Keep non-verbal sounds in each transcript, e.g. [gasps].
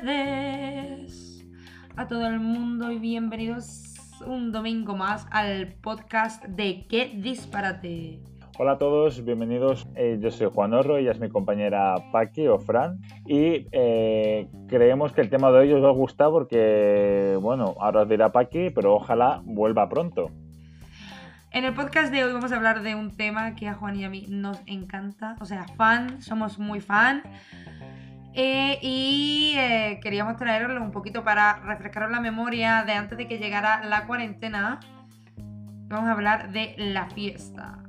tardes a todo el mundo y bienvenidos un domingo más al podcast de Qué disparate. Hola a todos, bienvenidos. Eh, yo soy Juan Orro, ella es mi compañera Paqui o Fran. Y eh, creemos que el tema de hoy os va a gustar porque, bueno, ahora os dirá Paqui, pero ojalá vuelva pronto. En el podcast de hoy vamos a hablar de un tema que a Juan y a mí nos encanta. O sea, fan, somos muy fan. Eh, y eh, queríamos traeroslo un poquito para refrescaros la memoria de antes de que llegara la cuarentena. Vamos a hablar de la fiesta.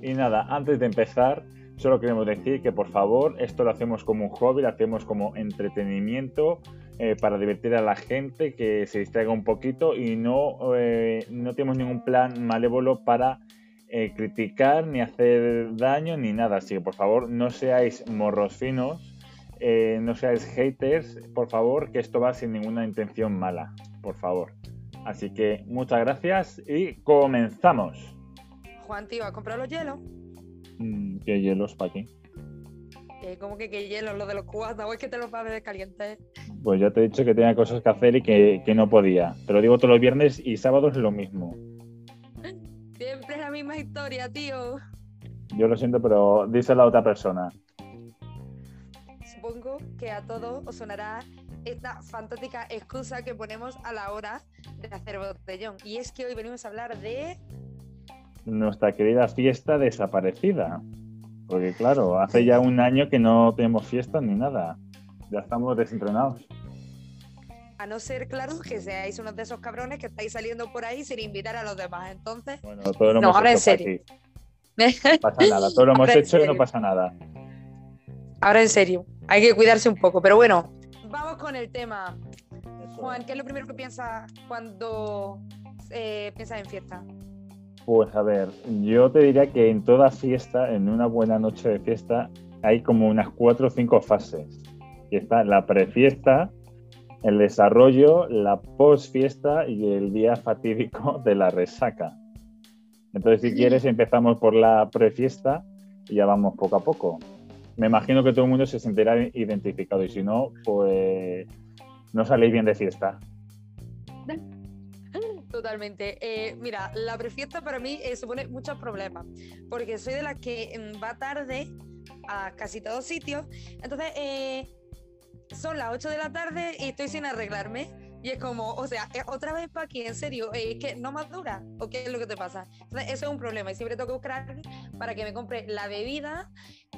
Y nada, antes de empezar, solo queremos decir que por favor, esto lo hacemos como un hobby, lo hacemos como entretenimiento eh, para divertir a la gente, que se distraiga un poquito y no, no tenemos ningún plan malévolo para eh, criticar ni hacer daño ni nada. Así que por favor no seáis morros finos, eh, no seáis haters, por favor, que esto va sin ninguna intención mala, por favor. Así que muchas gracias y comenzamos. Juan, tío, ¿has comprado los hielos? Mm, ¿Qué hielos para aquí? Eh, ¿Cómo que qué hielos? Lo de los cubatas, ¿o es que te los va a beber calientes? Pues ya te he dicho que tenía cosas que hacer y que, que no podía. Te lo digo todos los viernes y sábados lo mismo. Siempre es la misma historia, tío. Yo lo siento, pero dice la otra persona. Supongo que a todos os sonará esta fantástica excusa que ponemos a la hora de hacer botellón. Y es que hoy venimos a hablar de... Nuestra querida fiesta desaparecida. Porque claro, hace ya un año que no tenemos fiesta ni nada. Ya estamos desentrenados. A no ser, claro, que seáis uno de esos cabrones que estáis saliendo por ahí sin invitar a los demás. Entonces, Bueno, todo lo No, hemos ahora en hecho serio. No [laughs] pasa nada, todo lo hemos Ahora hecho y no pasa nada. ahora en serio, hay que cuidarse un poco. Pero bueno, vamos con el tema. Juan, ¿qué es lo primero que piensas cuando eh, piensas en fiesta? Pues a ver, yo te diría que en toda fiesta, en una buena noche de fiesta, hay como unas cuatro o cinco fases. Y está la prefiesta, el desarrollo, la posfiesta y el día fatídico de la resaca. Entonces, si quieres, empezamos por la prefiesta y ya vamos poco a poco. Me imagino que todo el mundo se sentirá identificado y si no, pues no saléis bien de fiesta. [laughs] Totalmente. Eh, mira, la prefiesta para mí eh, supone muchos problemas, porque soy de las que mm, va tarde a casi todos sitios. Entonces, eh, son las 8 de la tarde y estoy sin arreglarme. Y es como, o sea, eh, otra vez para aquí, en serio, eh, ¿es que no madura? ¿O qué es lo que te pasa? Entonces, eso es un problema. Y siempre tengo que buscar para que me compre la bebida,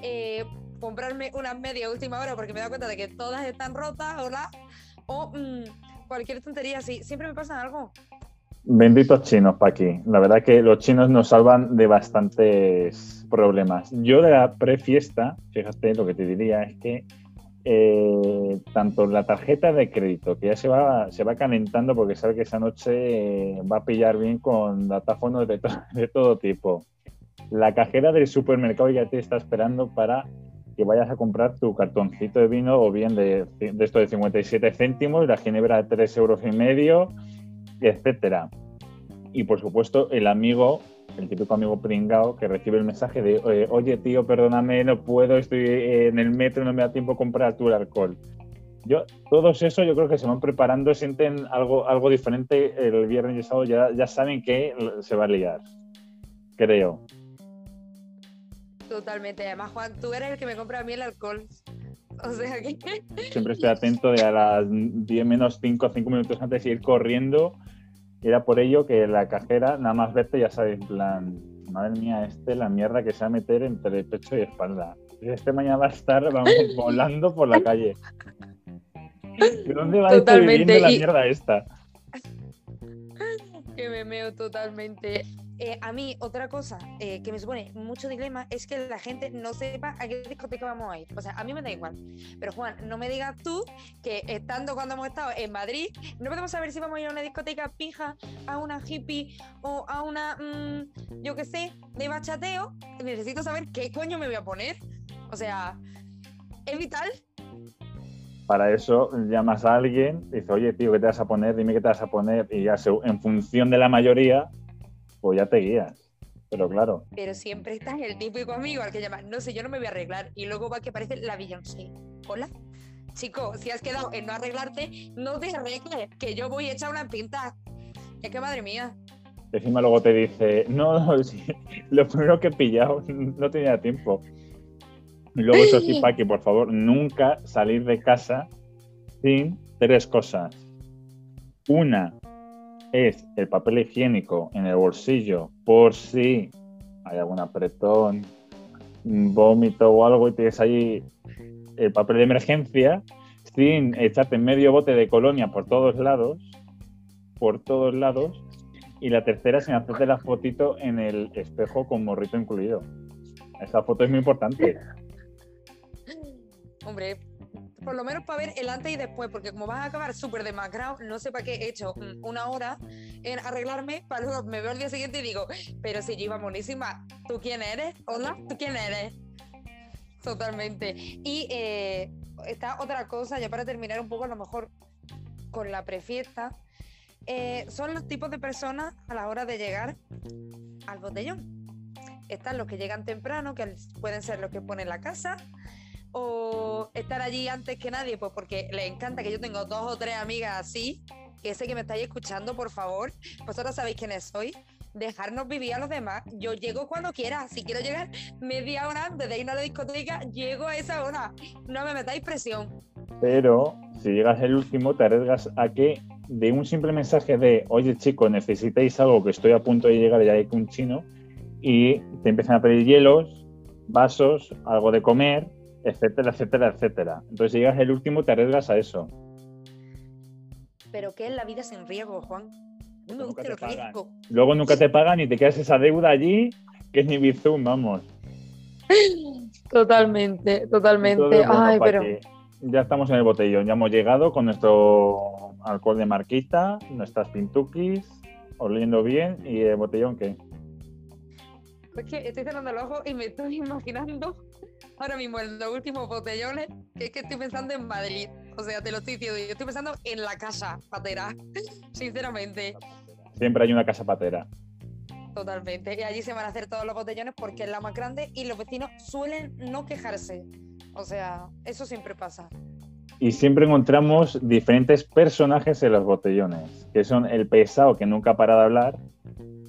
eh, comprarme unas media última hora porque me dado cuenta de que todas están rotas, hola, o mm, cualquier tontería así. Siempre me pasa algo. Benditos chinos, Paqui. La verdad que los chinos nos salvan de bastantes problemas. Yo de la prefiesta, fíjate, lo que te diría es que eh, tanto la tarjeta de crédito, que ya se va, se va calentando porque sabe que esa noche eh, va a pillar bien con datáfonos de, to- [laughs] de todo tipo. La cajera del supermercado ya te está esperando para que vayas a comprar tu cartoncito de vino o bien de, de esto de 57 céntimos, la ginebra de 3 euros y medio, etcétera. Y por supuesto, el amigo, el típico amigo pringao que recibe el mensaje de eh, oye tío, perdóname, no puedo, estoy en el metro, no me da tiempo a comprar tu alcohol. Yo, todos eso yo creo que se van preparando, sienten algo, algo diferente el viernes y el sábado, ya, ya saben que se va a liar. Creo. Totalmente. Además, Juan, tú eres el que me compra a mí el alcohol. [laughs] O sea que. Siempre estoy atento de a las 10 menos 5, 5 minutos antes de ir corriendo. Era por ello que la cajera, nada más verte, ya sabes, en plan, madre mía, este la mierda que se va a meter entre pecho y espalda. Este mañana va a estar vamos, [laughs] volando por la calle. ¿De dónde va a estar viviendo la mierda esta? [laughs] que me meo totalmente. Eh, a mí, otra cosa eh, que me supone mucho dilema es que la gente no sepa a qué discoteca vamos a ir. O sea, a mí me da igual. Pero Juan, no me digas tú que estando cuando hemos estado en Madrid, no podemos saber si vamos a ir a una discoteca pija, a una hippie o a una, mm, yo qué sé, de bachateo. Necesito saber qué coño me voy a poner. O sea, es vital. Para eso llamas a alguien, dices, oye, tío, ¿qué te vas a poner? Dime qué te vas a poner. Y ya en función de la mayoría, pues ya te guías. Pero claro, Pero siempre estás el típico amigo al que llamas, no sé, yo no me voy a arreglar. Y luego va que aparece la Beyoncé. Hola. chico, si has quedado en no arreglarte, no te arregles, que yo voy a echar una pinta. Es que madre mía. Encima luego te dice, no, [laughs] lo primero que he pillado, [laughs] no tenía tiempo. Y luego eso sí, [laughs] Paqui, por favor, nunca salir de casa sin tres cosas. Una es el papel higiénico en el bolsillo por si hay algún apretón, vómito o algo y tienes ahí el papel de emergencia sin echarte medio bote de colonia por todos lados, por todos lados. Y la tercera sin hacerte la fotito en el espejo con morrito incluido. Esa foto es muy importante. Hombre, por lo menos para ver el antes y después, porque como vas a acabar súper demacrado, no sé para qué he hecho mm, una hora en arreglarme, para luego me veo al día siguiente y digo, pero si yo iba monísima, ¿tú quién eres? Hola, ¿tú quién eres? Totalmente. Y eh, está otra cosa, ya para terminar un poco a lo mejor con la prefiesta, eh, son los tipos de personas a la hora de llegar al botellón. Están los que llegan temprano, que pueden ser los que ponen la casa, o estar allí antes que nadie, pues porque les encanta que yo tengo dos o tres amigas así, que sé que me estáis escuchando, por favor, vosotros sabéis quiénes soy, dejarnos vivir a los demás. Yo llego cuando quiera, si quiero llegar media hora antes de a la discoteca, llego a esa hora, no me metáis presión. Pero si llegas el último, te arriesgas a que de un simple mensaje de, oye chicos, necesitáis algo que estoy a punto de llegar, ya hay un chino, y te empiezan a pedir hielos, vasos, algo de comer, etcétera, etcétera, etcétera. Entonces, si llegas el último, te arriesgas a eso. Pero ¿qué es la vida sin riesgo, Juan? No me gusta el riesgo. Luego nunca te pagan y te quedas esa deuda allí, que es ni bizum, vamos. Totalmente, totalmente. Ay, pero... Ya estamos en el botellón, ya hemos llegado con nuestro alcohol de marquita, nuestras pintuquis, oliendo bien, y el botellón, ¿qué? Es que estoy cerrando el ojo y me estoy imaginando ahora mismo en los últimos botellones, que es que estoy pensando en Madrid. O sea, te lo estoy diciendo, yo estoy pensando en la casa patera, [laughs] sinceramente. Siempre hay una casa patera. Totalmente. Y allí se van a hacer todos los botellones porque es la más grande y los vecinos suelen no quejarse. O sea, eso siempre pasa. Y siempre encontramos diferentes personajes en los botellones, que son el pesado que nunca para de hablar,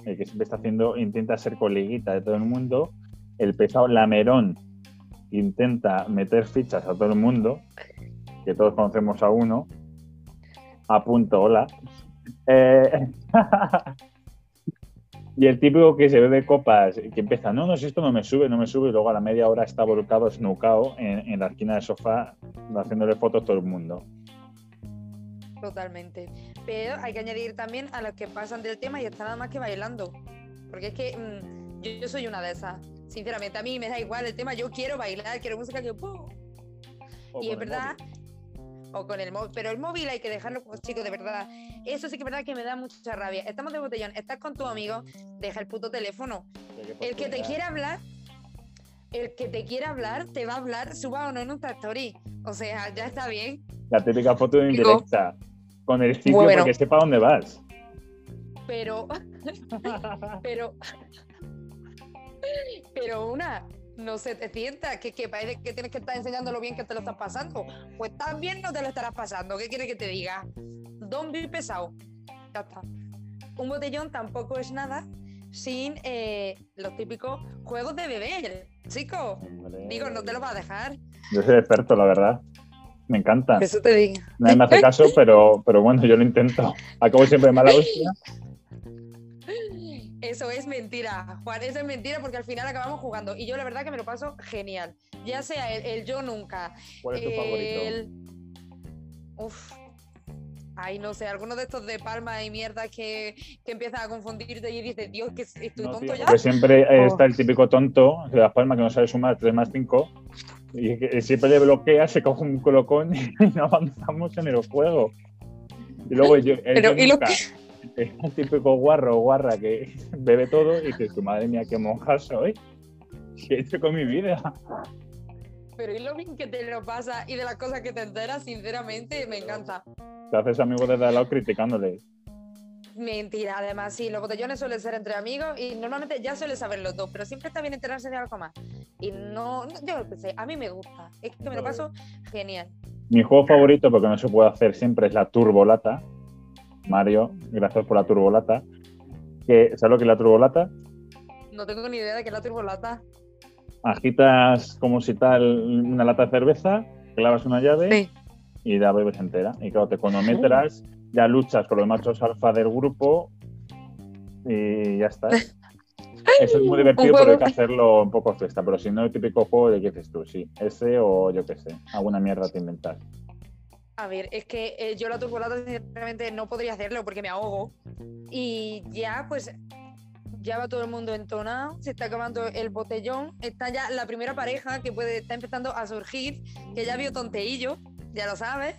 el que siempre está haciendo, intenta ser coleguita de todo el mundo, el pesado lamerón intenta meter fichas a todo el mundo, que todos conocemos a uno, a punto, hola. Eh, [laughs] y el típico que se bebe copas, que empieza, no, no, si esto no me sube, no me sube, y luego a la media hora está volcado, snucado en, la esquina del sofá, haciéndole fotos a todo el mundo. Totalmente. Pero hay que añadir también a los que pasan del tema y están nada más que bailando. Porque es que mm, yo soy una de esas Sinceramente, a mí me da igual el tema, yo quiero bailar, quiero música que... y es verdad... O con el móvil, pero el móvil hay que dejarlo, pues, chicos, de verdad. Eso sí que es verdad que me da mucha rabia. Estamos de botellón, estás con tu amigo, deja el puto teléfono. El que te quiera hablar, el que te quiera hablar, te va a hablar, suba o no en un story. O sea, ya está bien. La típica foto de indirecta. Con el sitio para que sepa dónde vas. Pero, [laughs] pero, pero una, no se te sienta, que, que parece que tienes que estar enseñando lo bien que te lo estás pasando. Pues también no te lo estarás pasando. ¿Qué quiere que te diga? Don be pesado. Ya está. Un botellón tampoco es nada sin eh, los típicos juegos de bebé, chico. Digo, no te lo va a dejar. Yo soy experto, la verdad. Me encanta. Eso te digo. Nadie me hace caso, pero, pero bueno, yo lo intento. Acabo siempre mala hostia. Eso es mentira, Juan, eso es mentira porque al final acabamos jugando. Y yo la verdad que me lo paso genial. Ya sea el, yo nunca. ¿Cuál es tu favorito? Uf. Ay, no sé, alguno de estos de palma y mierda que, que empiezan a confundirte y dices, Dios, que estoy tonto ya. Porque siempre [laughs] oh. está el típico tonto de las palmas que no sabe sumar 3 más 5 y que siempre le bloquea, se coge un colocón [laughs] y no avanzamos en el juego. Y luego yo, Pero, ¿y lo que es [laughs] el típico guarro o guarra que [laughs] bebe todo y que tu madre mía, qué monja soy. ¿Qué he hecho con mi vida? Pero y lo bien que te lo pasa y de las cosas que te enteras, sinceramente, me encanta. Te haces amigo desde al lado criticándole. Mentira, además, sí, los botellones suelen ser entre amigos y normalmente ya suele saberlo todo, pero siempre está bien enterarse de algo más. Y no, yo lo sé, a mí me gusta, es que me lo paso genial. Mi juego favorito, porque no se puede hacer siempre, es la turbolata. Mario, gracias por la turbolata. Que, ¿Sabes lo que es la turbolata? No tengo ni idea de qué es la turbolata. Agitas como si tal una lata de cerveza, clavas una llave Sí. y la bebes entera. Y claro, te cronometras, ya luchas con los machos alfa del grupo y ya está. [laughs] Eso es muy divertido, pero hay que hacerlo un poco fiesta. Pero si no, el típico juego de qué dices tú, sí. Ese o yo qué sé, alguna mierda te inventas. A ver, es que eh, yo la turbolata sinceramente no podría hacerlo porque me ahogo. Y ya, pues, ya va todo el mundo entonado, se está acabando el botellón, está ya la primera pareja que puede, está empezando a surgir, que ya vio tonteillo, ya lo sabes.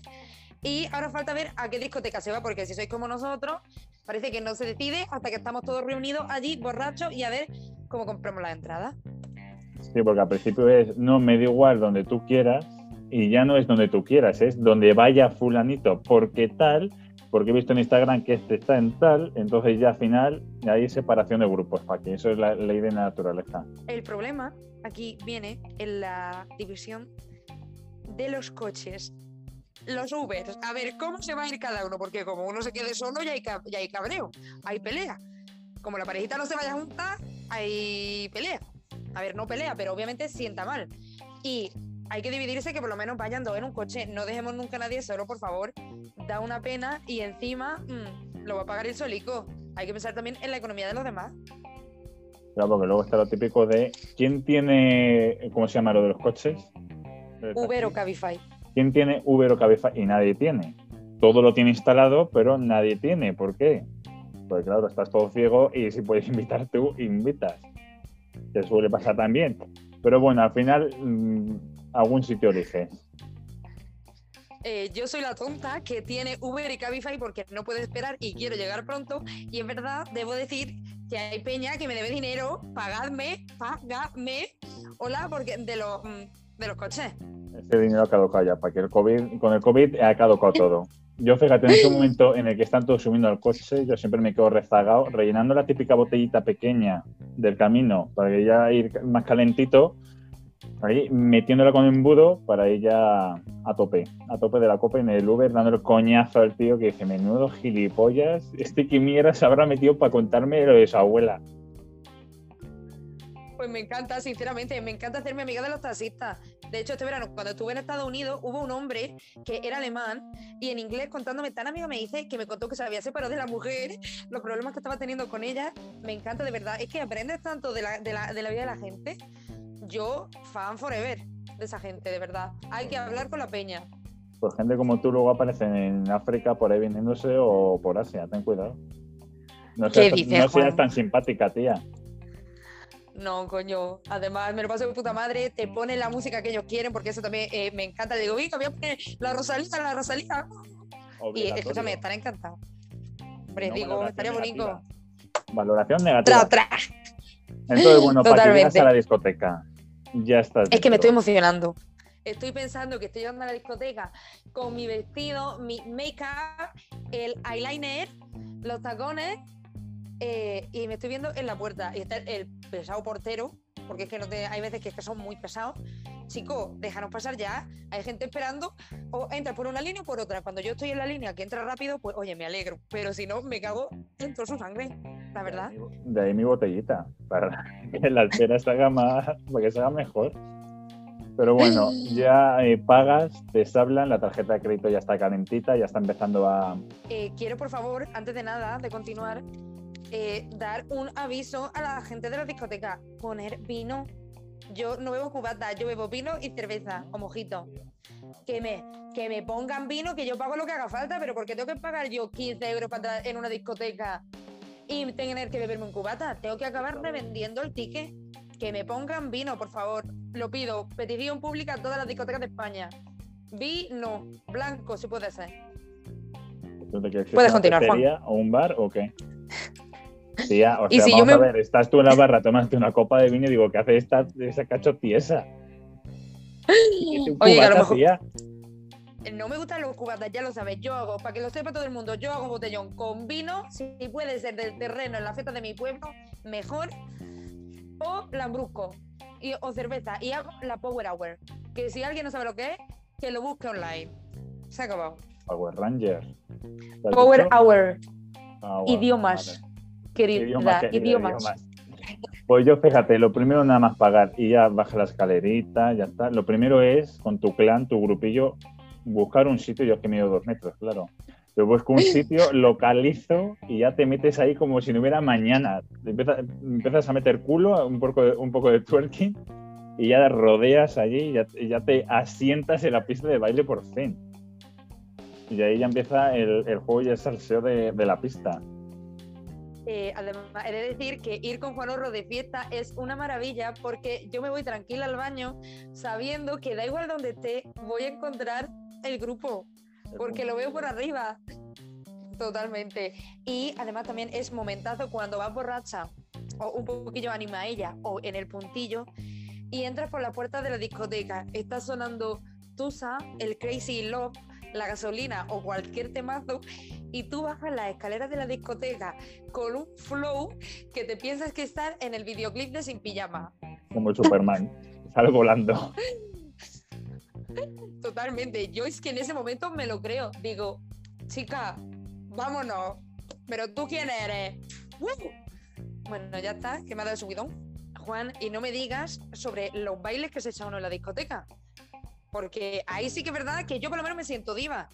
Y ahora falta ver a qué discoteca se va, porque si sois como nosotros, parece que no se decide hasta que estamos todos reunidos allí, borrachos, y a ver cómo compramos las entradas. Sí, porque al principio es, no, me da igual donde tú quieras, y ya no es donde tú quieras, es donde vaya fulanito, porque tal, porque he visto en Instagram que este está en tal, entonces ya al final hay separación de grupos, para que eso es la ley de naturaleza. El problema aquí viene en la división de los coches. Los Ubers. A ver, ¿cómo se va a ir cada uno? Porque como uno se quede solo, ya hay, ya hay cabreo, hay pelea. Como la parejita no se vaya a juntar, hay pelea. A ver, no pelea, pero obviamente sienta mal. Y hay que dividirse que por lo menos vayan dos en un coche. No dejemos nunca a nadie solo, por favor. Da una pena y encima mm, lo va a pagar el solico. Hay que pensar también en la economía de los demás. Claro, porque luego está lo típico de, ¿quién tiene, ¿cómo se llama lo de los coches? Uber o Cabify. ¿Quién tiene Uber o Cabify? Y nadie tiene. Todo lo tiene instalado, pero nadie tiene. ¿Por qué? Pues claro, estás todo ciego y si puedes [laughs] invitar tú, invitas. Te suele pasar también. Pero bueno, al final, mm, algún sitio eliges. Eh, yo soy la tonta que tiene Uber y Cabify porque no puedo esperar y quiero llegar pronto. Y es verdad, debo decir que hay peña que me debe dinero, pagadme, pagadme. Hola, porque de los, mm, de los coches. Ese dinero ha caducado ya, para que el COVID, con el COVID ha caducado todo. Yo, fíjate, en ese momento en el que están todos subiendo al coche, yo siempre me quedo rezagado, rellenando la típica botellita pequeña del camino para que ya ir más calentito, metiéndola con embudo para ya a tope, a tope de la copa en el Uber, dándole coñazo al tío que dice, menudo gilipollas, este que mierda se habrá metido para contarme lo de su abuela. Pues me encanta, sinceramente, me encanta hacerme amiga de los taxistas. De hecho, este verano, cuando estuve en Estados Unidos, hubo un hombre que era alemán y en inglés contándome tan amigo me dice que me contó que se había separado de la mujer, los problemas que estaba teniendo con ella. Me encanta, de verdad. Es que aprendes tanto de la, de la, de la vida de la gente. Yo, fan forever de esa gente, de verdad. Hay que hablar con la peña. Pues gente como tú luego aparecen en África por ahí vendiéndose o por Asia, ten cuidado. No ¿Qué seas, dices, no seas tan simpática, tía. No, coño. Además, me lo paso de puta madre. Te ponen la música que ellos quieren, porque eso también eh, me encanta. Le digo, venga, voy a poner la Rosalía, la Rosalía. Y escúchame, estaré encantado. Hombre, No, digo, estaría bonito. Valoración negativa. Tra, tra. Entonces, bueno, para que Totalmente. a la discoteca, ya estás. Es que me estoy emocionando. Estoy pensando que estoy llegando a la discoteca con mi vestido, mi make-up, el eyeliner, los tacones eh, y me estoy viendo en la puerta. Y está el, el pesado portero, porque es que no te- hay veces que, es que son muy pesados. Chico, déjanos pasar ya. Hay gente esperando. O entras por una línea o por otra. Cuando yo estoy en la línea que entra rápido, pues oye, me alegro. Pero si no, me cago en toda su sangre. La verdad. De ahí mi botellita, para [laughs] que la altera se haga más, para que se haga mejor. Pero bueno, [gasps] ya eh, pagas, te hablan, la tarjeta de crédito ya está calentita, ya está empezando a. Eh, quiero, por favor, antes de nada, de continuar, eh, dar un aviso a la gente de la discoteca. Poner vino. Yo no bebo cubata, yo bebo vino y cerveza o mojito. Que me, que me pongan vino, que yo pago lo que haga falta, pero porque tengo que pagar yo 15 euros para en una discoteca y tener que beberme un cubata. Tengo que acabar revendiendo el ticket. Que me pongan vino, por favor. Lo pido. Petición pública a todas las discotecas de España. Vino blanco, si puede ser. ¿tú te quieres ir Puedes continuar, Juan. ¿O un bar o qué? Tía, o [laughs] Y sea, yo vamos a ver, estás tú en la barra, tomaste una copa de vino y digo, ¿qué hace esta, esa cacho tiesa? [laughs] ¿Qué te Oye, a lo cubata, mejor- tía? No me gustan los cubatas, ya lo sabes. Yo hago, para que lo sepa todo el mundo, yo hago botellón con vino, si puede ser del terreno en la fiesta de mi pueblo, mejor. O lambrusco y, o cerveza. Y hago la Power Hour. Que si alguien no sabe lo que es, que lo busque online. Se ha acabado. Power Ranger. ¿Lo has Power dicho? Hour. Power, Idiomas. vale. Querida, Idiomas, querida, idiomas. idiomas. Pues yo, fíjate, lo primero nada más pagar y ya baja la escalerita, ya está. Lo primero es, con tu clan, tu grupillo, buscar un sitio, yo que mido dos metros, claro. Yo busco un sitio, [laughs] localizo y ya te metes ahí como si no hubiera mañana. Empiezas, empiezas a meter culo, un poco, de, un poco de twerking y ya rodeas allí y ya, y ya te asientas en la pista de baile por fin. Y ahí ya empieza el, el juego y el salseo de, de la pista. Eh, además, he de decir que ir con Juan Orro de fiesta es una maravilla porque yo me voy tranquila al baño sabiendo que da igual donde esté, voy a encontrar el grupo porque lo veo por arriba. Totalmente. Y además también es momentazo cuando vas borracha o un poquillo anima a ella o en el puntillo y entras por la puerta de la discoteca. Está sonando Tusa, el Crazy Love, la gasolina o cualquier temazo y tú bajas las escaleras de la discoteca con un flow que te piensas que estás en el videoclip de Sin Pijama. Como Superman. Sale volando. [laughs] Totalmente. Yo es que en ese momento me lo creo. Digo, chica, vámonos. Pero tú quién eres. ¡Uh! Bueno, ya está, que me ha dado el subidón. Juan, y no me digas sobre los bailes que se echa uno en la discoteca. Porque ahí sí que es verdad que yo por lo menos me siento diva.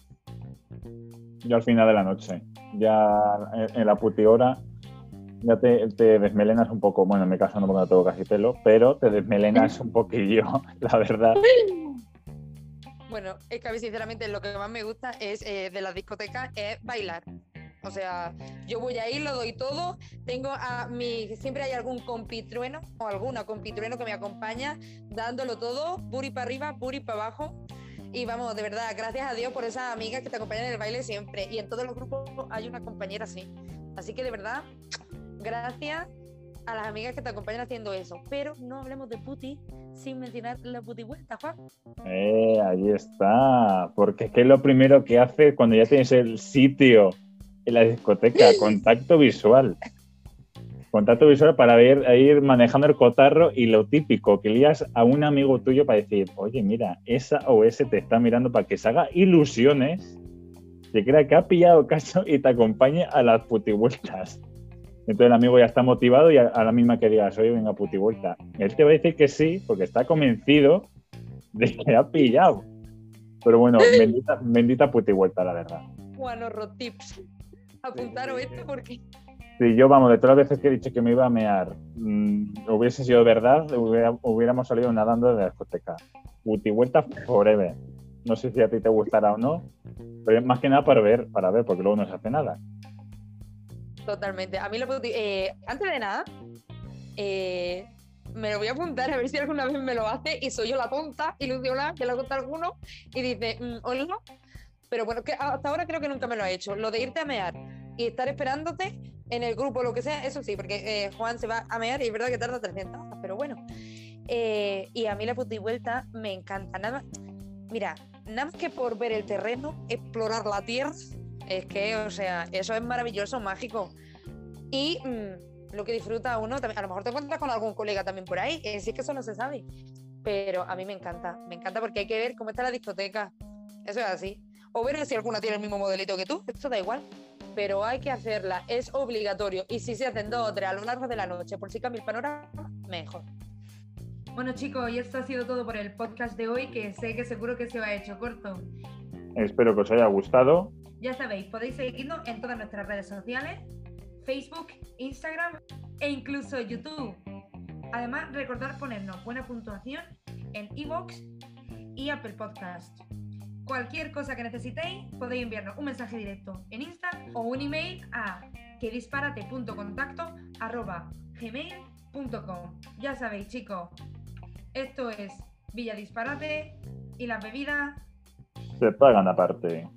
Yo al final de la noche. Ya en, la puti hora ya te, te desmelenas un poco. Bueno, en mi caso no porque no tengo casi pelo, pero te desmelenas un poquillo, [laughs] la verdad. [laughs] Bueno, es que a mí sinceramente lo que más me gusta es eh, de las discotecas es bailar. O sea, yo voy ahí, lo doy todo. Tengo a mi. Siempre hay algún compitrueno o alguna compitrueno que me acompaña dándolo todo, puri para arriba, puri para abajo. Y vamos, de verdad, gracias a Dios por esas amigas que te acompañan en el baile siempre. Y en todos los grupos hay una compañera así. Así que de verdad, gracias a las amigas que te acompañan haciendo eso. Pero no hablemos de puti sin mencionar la puti vuelta, Juan. Eh, ahí está. Porque es que es lo primero que hace cuando ya tienes el sitio en la discoteca, [laughs] contacto visual. Contacto visual para a ir manejando el cotarro y lo típico, que lías a un amigo tuyo para decir, oye, mira, esa o ese te está mirando para que se haga ilusiones, que crea que ha pillado caso y te acompañe a las putivueltas. Entonces el amigo ya está motivado y a, a la misma que digas, oye, venga, putivuelta. Él te va a decir que sí, porque está convencido de que ha pillado. Pero bueno, [laughs] bendita, bendita putivuelta, la verdad. Juan Horro Tips. Apuntaros sí, esto porque Si yo, vamos, de todas las veces que he dicho que me iba a mear, mm, hubiese sido verdad, hubiera- hubiéramos salido nadando de la discoteca. Putivuelta forever. No sé si a ti te gustará o no, pero es más que nada para ver, para ver, porque luego no se hace nada. Totalmente. A mí puedo- eh, antes de nada, eh, me lo voy a apuntar a ver si alguna vez me lo hace y soy yo la tonta, ilusionada, que lo cuenta alguno y dice, mm, hola. Pero bueno, que hasta ahora creo que nunca me lo ha hecho. Lo de irte a mear y estar esperándote en el grupo, lo que sea, eso sí, porque eh, Juan se va a mear y es verdad que tarda 300 horas, pero bueno. Eh, y a mí la puta y vuelta me encanta. Nada mira, nada más que por ver el terreno, explorar la tierra, es que, o sea, eso es maravilloso, mágico. Y mm, lo que disfruta uno, a lo mejor te encuentras con algún colega también por ahí, eh, si es que eso no se sabe. Pero a mí me encanta, me encanta porque hay que ver cómo está la discoteca. Eso es así. O ver si alguna tiene el mismo modelito que tú, esto da igual. Pero hay que hacerla, es obligatorio. Y si se hacen dos o tres a lo largo de la noche, por si cambia el panorama, mejor. Bueno chicos, y esto ha sido todo por el podcast de hoy, que sé que seguro que se va hecho corto. Espero que os haya gustado. Ya sabéis, podéis seguirnos en todas nuestras redes sociales, Facebook, Instagram e incluso YouTube. Además, recordad ponernos buena puntuación en iVoox y Apple Podcast. Cualquier cosa que necesitéis, podéis enviarnos un mensaje directo en Insta o un email a que gmail.com. Ya sabéis, chicos, esto es Villa Disparate y las bebidas Se pagan aparte.